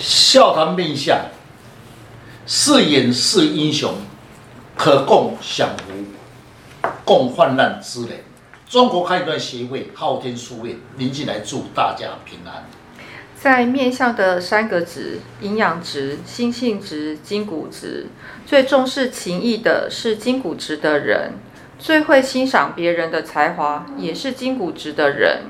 笑谈面相，是演是英雄，可共享福，共患难之人。中国开端协会昊天书院，临进来祝大家平安。在面相的三个值：营养值、心性值、筋骨值。最重视情义的是筋骨值的人，最会欣赏别人的才华也是筋骨值的人。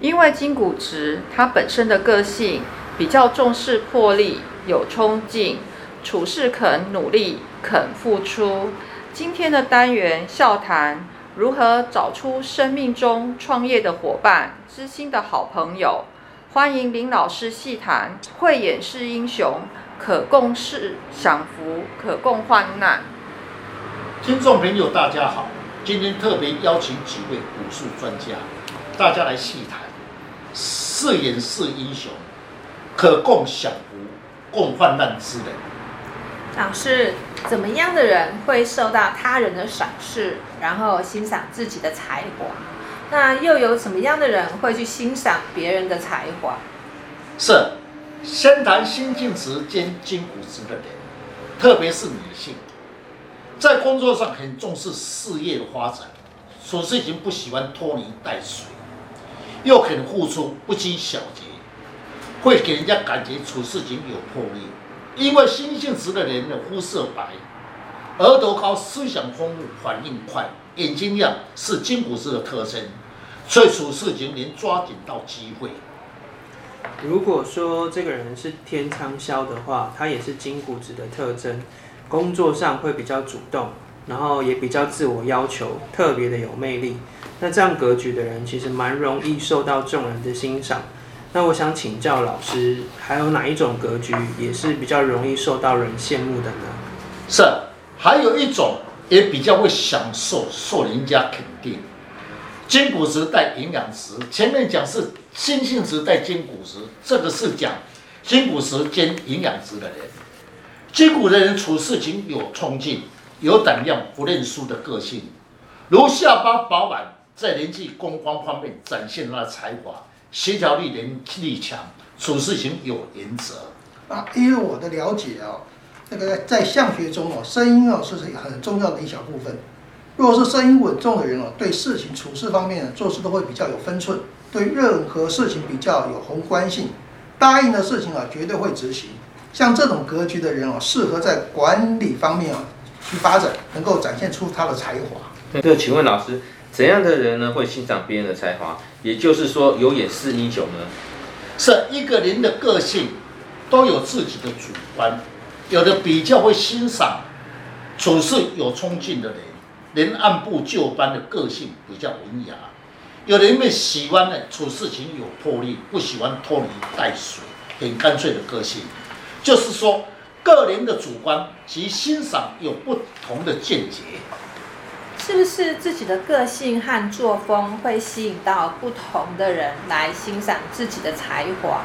因为筋骨值，他本身的个性比较重视魄力，有冲劲，处事肯努力，肯付出。今天的单元笑谈。如何找出生命中创业的伙伴、知心的好朋友？欢迎林老师细谈。慧眼是英雄，可共事享福，可共患难。听众朋友，大家好，今天特别邀请几位武术专家，大家来细谈。是演是英雄，可共享福，共患难之人。老师，怎么样的人会受到他人的赏识，然后欣赏自己的才华？那又有什么样的人会去欣赏别人的才华？是，先谈心境值兼筋骨值的人，特别是女性，在工作上很重视事业的发展，处事情不喜欢拖泥带水，又肯付出，不拘小节，会给人家感觉处事情有魄力。因为心性直的人的肤色白，额头高，思想丰富，反应快，眼睛亮，是金骨质的特征，所以处事情能抓紧到机会。如果说这个人是天仓霄的话，他也是金骨质的特征，工作上会比较主动，然后也比较自我要求，特别的有魅力。那这样格局的人，其实蛮容易受到众人的欣赏。那我想请教老师，还有哪一种格局也是比较容易受到人羡慕的呢？是，还有一种也比较会享受受人家肯定。金骨质带营养值，前面讲是心性值带金骨质，这个是讲金骨质兼营养值的人。金骨的人处事情有冲劲，有胆量，不认输的个性，如下巴饱满，在人际公关方面展现他的才华。协调力能力强，处事情有原则。啊，因为我的了解啊，那个在相学中哦，声音哦是很重要的一小部分。如果是声音稳重的人哦，对事情处事方面做事都会比较有分寸，对任何事情比较有宏观性，答应的事情啊绝对会执行。像这种格局的人哦，适合在管理方面啊去发展，能够展现出他的才华。对，请问老师。怎样的人呢，会欣赏别人的才华？也就是说，有演是英雄呢？是一个人的个性都有自己的主观，有的比较会欣赏处事有冲劲的人，人按部就班的个性比较文雅；有的人会喜欢呢处事情有魄力，不喜欢拖泥带水，很干脆的个性。就是说，个人的主观及欣赏有不同的见解。是不是自己的个性和作风会吸引到不同的人来欣赏自己的才华？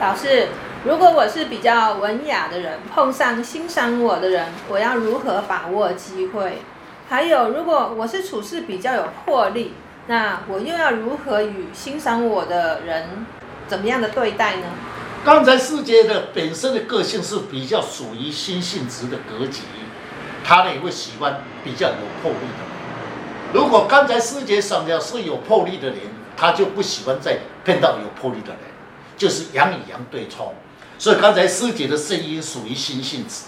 老师，如果我是比较文雅的人，碰上欣赏我的人，我要如何把握机会？还有，如果我是处事比较有魄力，那我又要如何与欣赏我的人怎么样的对待呢？刚才世界的本身的个性是比较属于心性值的格局，他呢也会喜欢比较有魄力的。如果刚才师姐讲的是有魄力的人，他就不喜欢再碰到有魄力的人，就是阳与阳对冲。所以刚才师姐的声音属于心性质。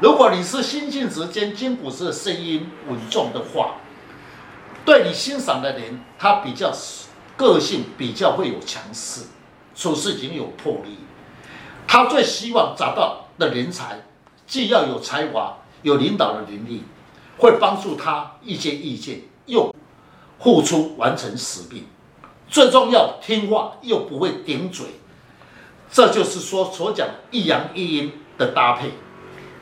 如果你是心性质兼筋骨质的声音稳重的话，对你欣赏的人，他比较个性比较会有强势，处事情有魄力。他最希望找到的人才，既要有才华，有领导的能力。会帮助他一些意见，又付出完成使命，最重要听话又不会顶嘴，这就是说所讲一阳一阴的搭配。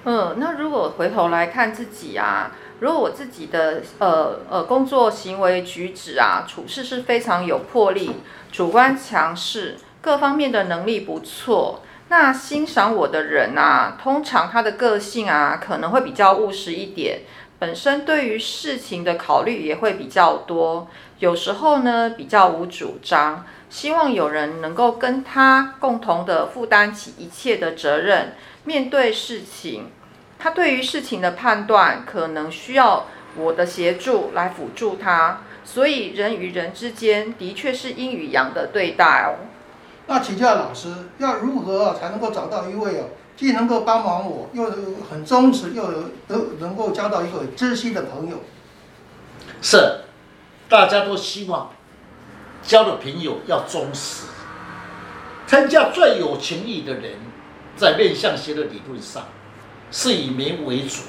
嗯，那如果回头来看自己啊，如果我自己的呃呃工作行为举止啊，处事是非常有魄力，主观强势，各方面的能力不错，那欣赏我的人啊，通常他的个性啊，可能会比较务实一点。本身对于事情的考虑也会比较多，有时候呢比较无主张，希望有人能够跟他共同的负担起一切的责任，面对事情。他对于事情的判断可能需要我的协助来辅助他，所以人与人之间的确是阴与阳的对待哦。那请教老师，要如何才能够找到一位哦，既能够帮忙我，又很忠实，又能能够交到一个知心的朋友？是，大家都希望交的朋友要忠实。参加最有情义的人，在面相学的理论上，是以眉为主。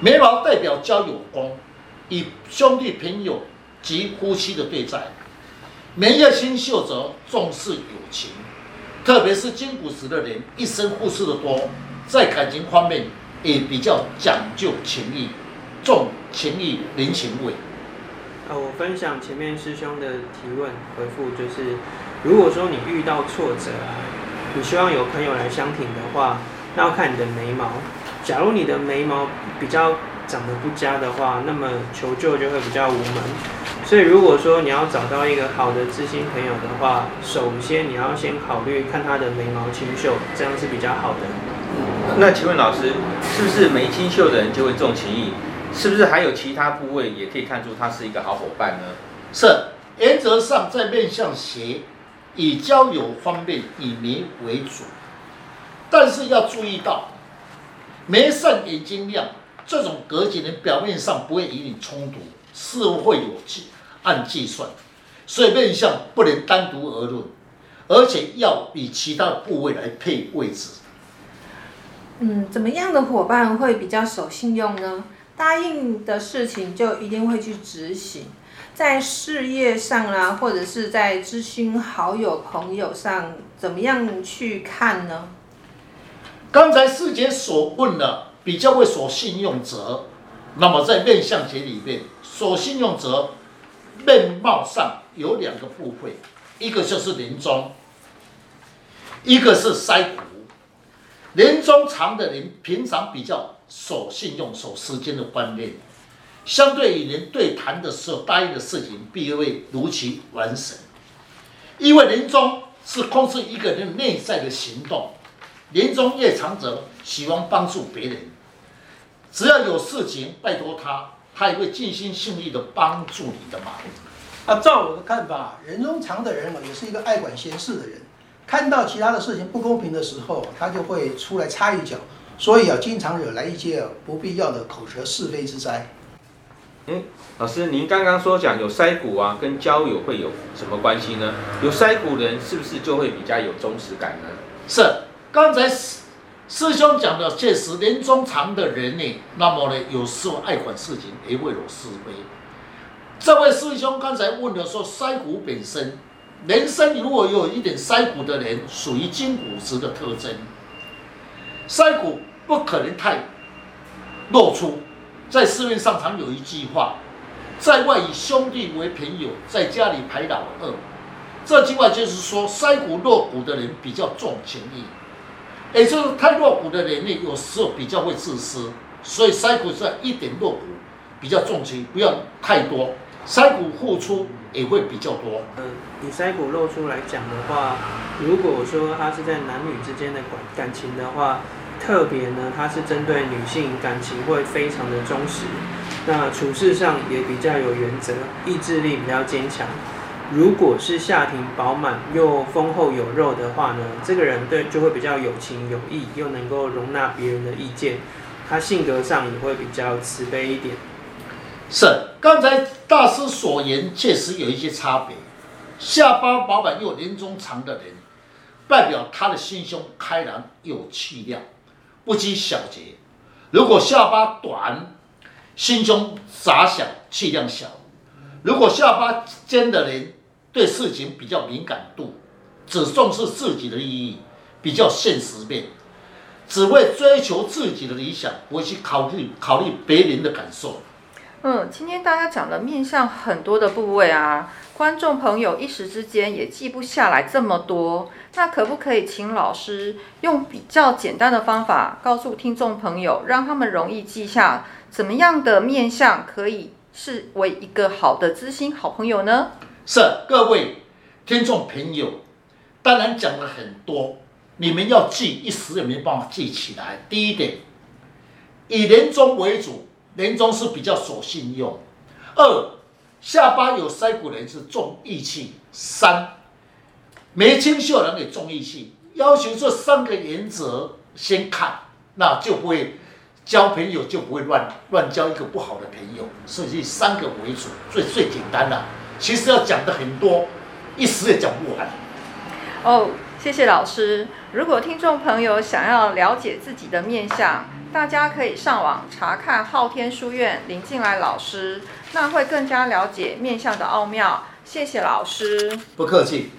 眉毛代表交友功，以兄弟朋友及夫妻的对待。眉叶清秀则重视友情，特别是金古石的人，一生付出的多，在感情方面也比较讲究情义，重情义人情味。啊，我分享前面师兄的提问回复，就是如果说你遇到挫折啊，你希望有朋友来相挺的话，那要看你的眉毛。假如你的眉毛比较长得不佳的话，那么求救就会比较无门。所以，如果说你要找到一个好的知心朋友的话，首先你要先考虑看他的眉毛清秀，这样是比较好的。那请问老师，是不是眉清秀的人就会重情义？是不是还有其他部位也可以看出他是一个好伙伴呢？是，原则上在面向学，以交友方面以眉为主，但是要注意到，眉善眼睛亮，这种格局人表面上不会与你冲突，是会有计。按计算，所以面相不能单独而论，而且要以其他的部位来配位置。嗯，怎么样的伙伴会比较守信用呢？答应的事情就一定会去执行。在事业上啊，或者是在知心好友朋友上，怎么样去看呢？刚才师姐所问的，比较会守信用者，那么在面相学里面，守信用者。面貌上有两个部位，一个就是人中，一个是腮骨。人中长的人平常比较守信用、守时间的观念，相对于人对谈的时候答应的事情，必会如期完成。因为人中是控制一个人内在的行动，人中越长者喜欢帮助别人，只要有事情拜托他。他也会尽心尽力的帮助你的忙。啊，照我的看法，人中长的人也是一个爱管闲事的人。看到其他的事情不公平的时候，他就会出来插一脚，所以啊，经常惹来一些不必要的口舌是非之灾。嗯，老师，您刚刚说讲有腮骨啊，跟交友会有什么关系呢？有腮骨的人是不是就会比较有忠实感呢？是，刚才师兄讲的确实，人中长的人呢，那么呢，有时候爱管事情，也会有是非。这位师兄刚才问的说，腮骨本身，人生如果有一点腮骨的人，属于金骨质的特征。腮骨不可能太露出。在市面上常有一句话，在外以兄弟为朋友，在家里排老二。这句话就是说，腮骨露骨的人比较重情义。也就是太露骨的人呢，有时候比较会自私，所以腮骨是一点露骨，比较重情，不要太多。腮骨付出也会比较多。嗯，以腮骨露出来讲的话，如果说他是在男女之间的感感情的话，特别呢，他是针对女性感情会非常的忠实，那处事上也比较有原则，意志力比较坚强。如果是下庭饱满又丰厚有肉的话呢，这个人对就会比较有情有义，又能够容纳别人的意见，他性格上也会比较慈悲一点。是，刚才大师所言确实有一些差别。下巴饱满又人中长的人，代表他的心胸开朗有气量，不拘小节；如果下巴短，心胸狭小，气量小；如果下巴尖的人，对事情比较敏感度，只重视自己的利益，比较现实面，只会追求自己的理想，不会去考虑考虑别人的感受。嗯，今天大家讲的面相很多的部位啊，观众朋友一时之间也记不下来这么多，那可不可以请老师用比较简单的方法告诉听众朋友，让他们容易记下，怎么样的面相可以视为一个好的知心好朋友呢？是各位，听众朋友，当然讲了很多，你们要记，一时也没办法记起来。第一点，以年终为主，年终是比较守信用。二，下巴有腮骨人是重义气。三，眉清秀人也重义气。要求这三个原则先看，那就不会交朋友，就不会乱乱交一个不好的朋友。所以三个为主，最最简单了。其实要讲的很多，一时也讲不完。哦，谢谢老师。如果听众朋友想要了解自己的面相，大家可以上网查看昊天书院林静来老师，那会更加了解面相的奥妙。谢谢老师，不客气。